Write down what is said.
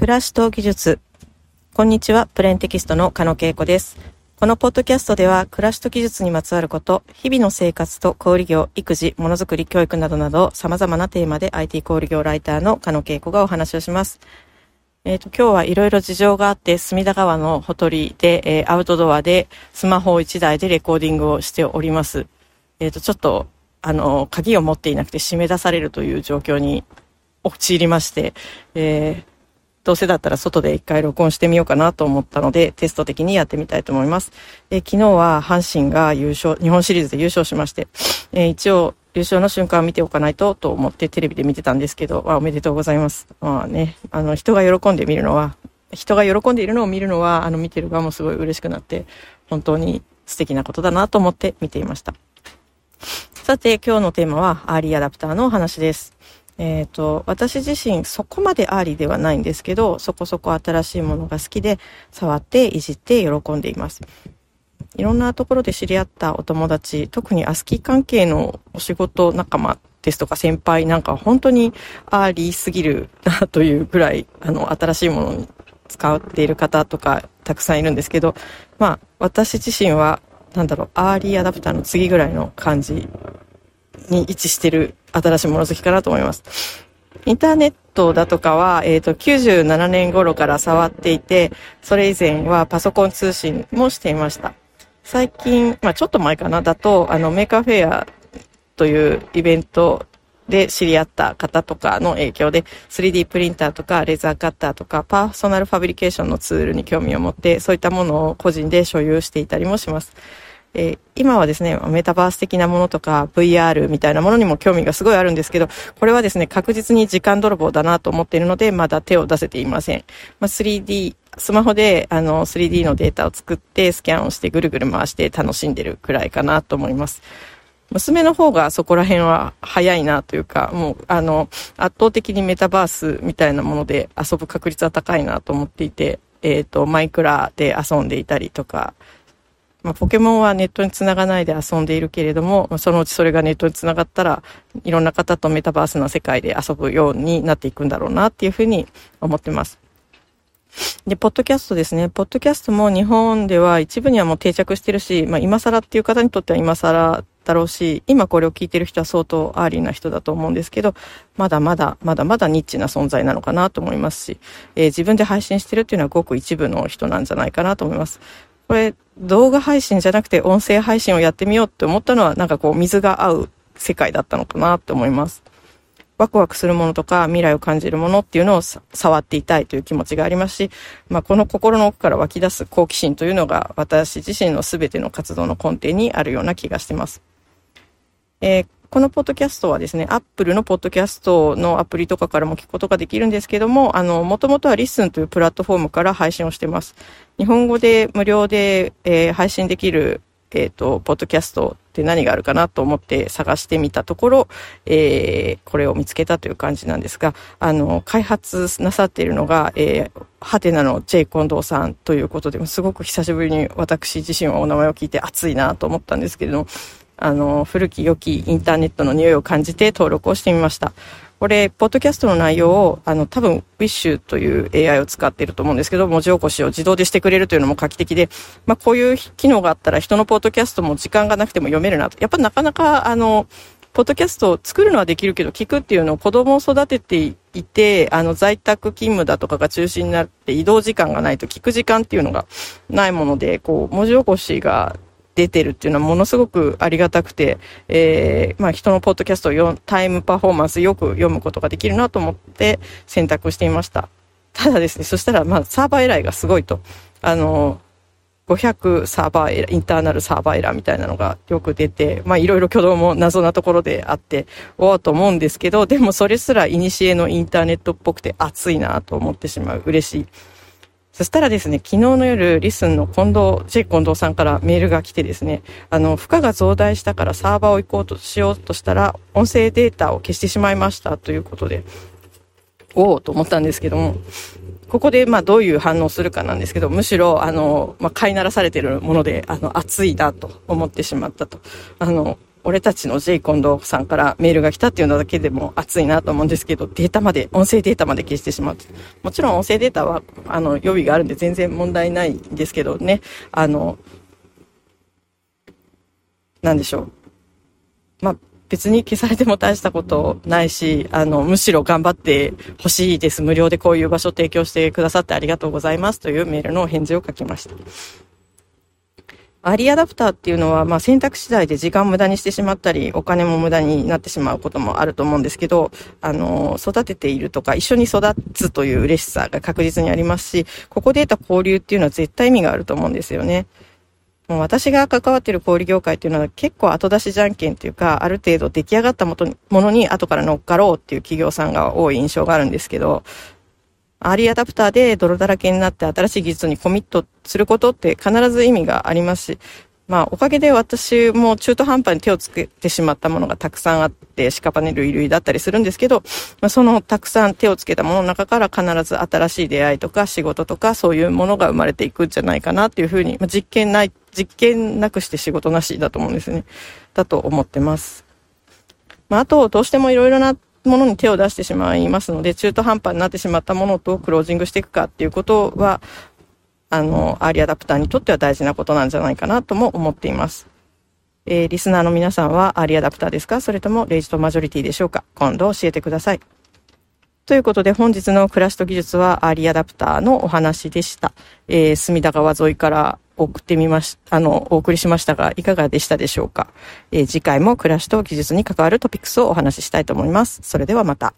暮らしと技術。こんにちは、プレーンテキストの加野恵子です。このポッドキャストでは、暮らしと技術にまつわること、日々の生活と小売業、育児、ものづくり、教育などなど、様々なテーマで IT 小売業ライターの加野恵子がお話をします。えっ、ー、と、今日はいろいろ事情があって、隅田川のほとりで、えー、アウトドアで、スマホ1台でレコーディングをしております。えっ、ー、と、ちょっと、あの、鍵を持っていなくて締め出されるという状況に陥りまして、えー、どうせだったら外で一回録音してみようかなと思ったので、テスト的にやってみたいと思います。え、昨日は阪神が優勝、日本シリーズで優勝しまして、え、一応優勝の瞬間を見ておかないとと思ってテレビで見てたんですけど、あおめでとうございます。まあね、あの人が喜んで見るのは、人が喜んでいるのを見るのは、あの見てる側もすごい嬉しくなって、本当に素敵なことだなと思って見ていました。さて、今日のテーマはアーリーアダプターのお話です。えっ、ー、と、私自身そこまでアーリーではないんですけど、そこそこ新しいものが好きで、触っていじって喜んでいます。いろんなところで知り合ったお友達、特にアスキー関係のお仕事仲間ですとか先輩なんか本当にアーリーすぎるなというぐらい、あの、新しいものに使っている方とかたくさんいるんですけど、まあ、私自身は、なんだろう、アーリーアダプターの次ぐらいの感じに位置してる新しいもの好きかなと思います。インターネットだとかは、えっ、ー、と、97年頃から触っていて、それ以前はパソコン通信もしていました。最近、まあちょっと前かな、だと、あの、 Maker Faire というイベントで知り合った方とかの影響で 3D プリンターとかレーザーカッターとかパーソナルファブリケーションのツールに興味を持ってそういったものを個人で所有していたりもします。えー、今はですね、メタバース的なものとか VR みたいなものにも興味がすごいあるんですけど、これはですね、確実に時間泥棒だなと思っているので、まだ手を出せていません。まあ、3D、スマホであの 3D のデータを作ってスキャンをしてぐるぐる回して楽しんでるくらいかなと思います。娘の方がそこら辺は早いなというか、もう、あの、圧倒的にメタバースみたいなもので遊ぶ確率は高いなと思っていて、えっ、ー、と、マイクラで遊んでいたりとか、まあ、ポケモンはネットにつながないで遊んでいるけれども、そのうちそれがネットにつながったら、いろんな方とメタバースな世界で遊ぶようになっていくんだろうなっていうふうに思ってます。で、ポッドキャストですね。ポッドキャストも日本では一部にはもう定着してるし、まあ今更っていう方にとっては今更だろうし、今これを聞いてる人は相当アーリーな人だと思うんですけど、まだまだ、まだまだニッチな存在なのかなと思いますし、えー、自分で配信してるっていうのはごく一部の人なんじゃないかなと思います。これ、動画配信じゃなくて音声配信をやってみようって思ったのは、なんかこう、水が合う世界だったのかなって思います。ワクワクするものとか未来を感じるものっていうのを触っていたいという気持ちがありますし、まあ、この心の奥から湧き出す好奇心というのが私自身の全ての活動の根底にあるような気がしてます。えーこのポッドキャストはですね、アップルのポッドキャストのアプリとかからも聞くことができるんですけども、あの、もともとは LISTEN というプラットフォームから配信をしてます。日本語で無料で、えー、配信できる、えっ、ー、と、ポッドキャストって何があるかなと思って探してみたところ、えー、これを見つけたという感じなんですが、あの、開発なさっているのが、えー、ハテナの J 近藤さんということで、すごく久しぶりに私自身はお名前を聞いて熱いなと思ったんですけれども、あの、古き良きインターネットの匂いを感じて登録をしてみました。これ、ポッドキャストの内容を、あの、多分、Wish という AI を使っていると思うんですけど、文字起こしを自動でしてくれるというのも画期的で、まあ、こういう機能があったら人のポッドキャストも時間がなくても読めるなと。やっぱなかなか、あの、ポッドキャストを作るのはできるけど、聞くっていうのを子供を育てていて、あの、在宅勤務だとかが中心になって移動時間がないと聞く時間っていうのがないもので、こう、文字起こしが出てるっていうのはものすごくありがたくて、えー、まあ人のポッドキャストをタイムパフォーマンスよく読むことができるなと思って選択していました。ただですね、そしたらまあサーバーエラーがすごいと。あの、500サーバーエラー、インターナルサーバーエラーみたいなのがよく出て、まあいろいろ挙動も謎なところであって、おおと思うんですけど、でもそれすら古のインターネットっぽくて熱いなと思ってしまう。嬉しい。そしたらですね、昨日の夜、リスンの近藤、ジェイ近藤さんからメールが来てですね、あの、負荷が増大したからサーバーを行こうとしようとしたら、音声データを消してしまいましたということで、おおと思ったんですけども、ここで、まあ、どういう反応するかなんですけど、むしろ、あの、まあ、飼いならされてるもので、あの、熱いなと思ってしまったと。あの、俺たちの J 近藤さんからメールが来たっていうのだけでも熱いなと思うんですけど、データまで、音声データまで消してしまう。もちろん音声データは、あの、予備があるんで全然問題ないんですけどね、あの、なんでしょう。まあ、別に消されても大したことないし、あの、むしろ頑張ってほしいです。無料でこういう場所提供してくださってありがとうございますというメールの返事を書きました。アリアダプターっていうのは、まあ、選択次第で時間無駄にしてしまったり、お金も無駄になってしまうこともあると思うんですけど、あの、育てているとか、一緒に育つという嬉しさが確実にありますし、ここで得た交流っていうのは絶対意味があると思うんですよね。もう私が関わっている小売業界っていうのは結構後出しじゃんけんっていうか、ある程度出来上がったものに後から乗っかろうっていう企業さんが多い印象があるんですけど、アーリーアダプターで泥だらけになって新しい技術にコミットすることって必ず意味がありますし、まあ、おかげで私も中途半端に手をつけてしまったものがたくさんあって、シカパネ類類だったりするんですけど、まあ、そのたくさん手をつけたものの中から必ず新しい出会いとか仕事とかそういうものが生まれていくんじゃないかなっていうふうに、まあ、実験ない、実験なくして仕事なしだと思うんですね。だと思ってます。まあ、あと、どうしてもいろいろなものに手を出してしまいますので、中途半端になってしまったものとクロージングしていくかっていうことは、あの、アーリーアダプターにとっては大事なことなんじゃないかなとも思っています。えー、リスナーの皆さんはアーリーアダプターですか？それともレイトマジョリティでしょうか？今度教えてください。ということで本日の暮らしと技術はアーリーアダプターのお話でした。えー、隅田川沿いから送ってみまし、あの、お送りしましたが、いかがでしたでしょうか？えー、次回も暮らしと技術に関わるトピックスをお話ししたいと思います。それではまた。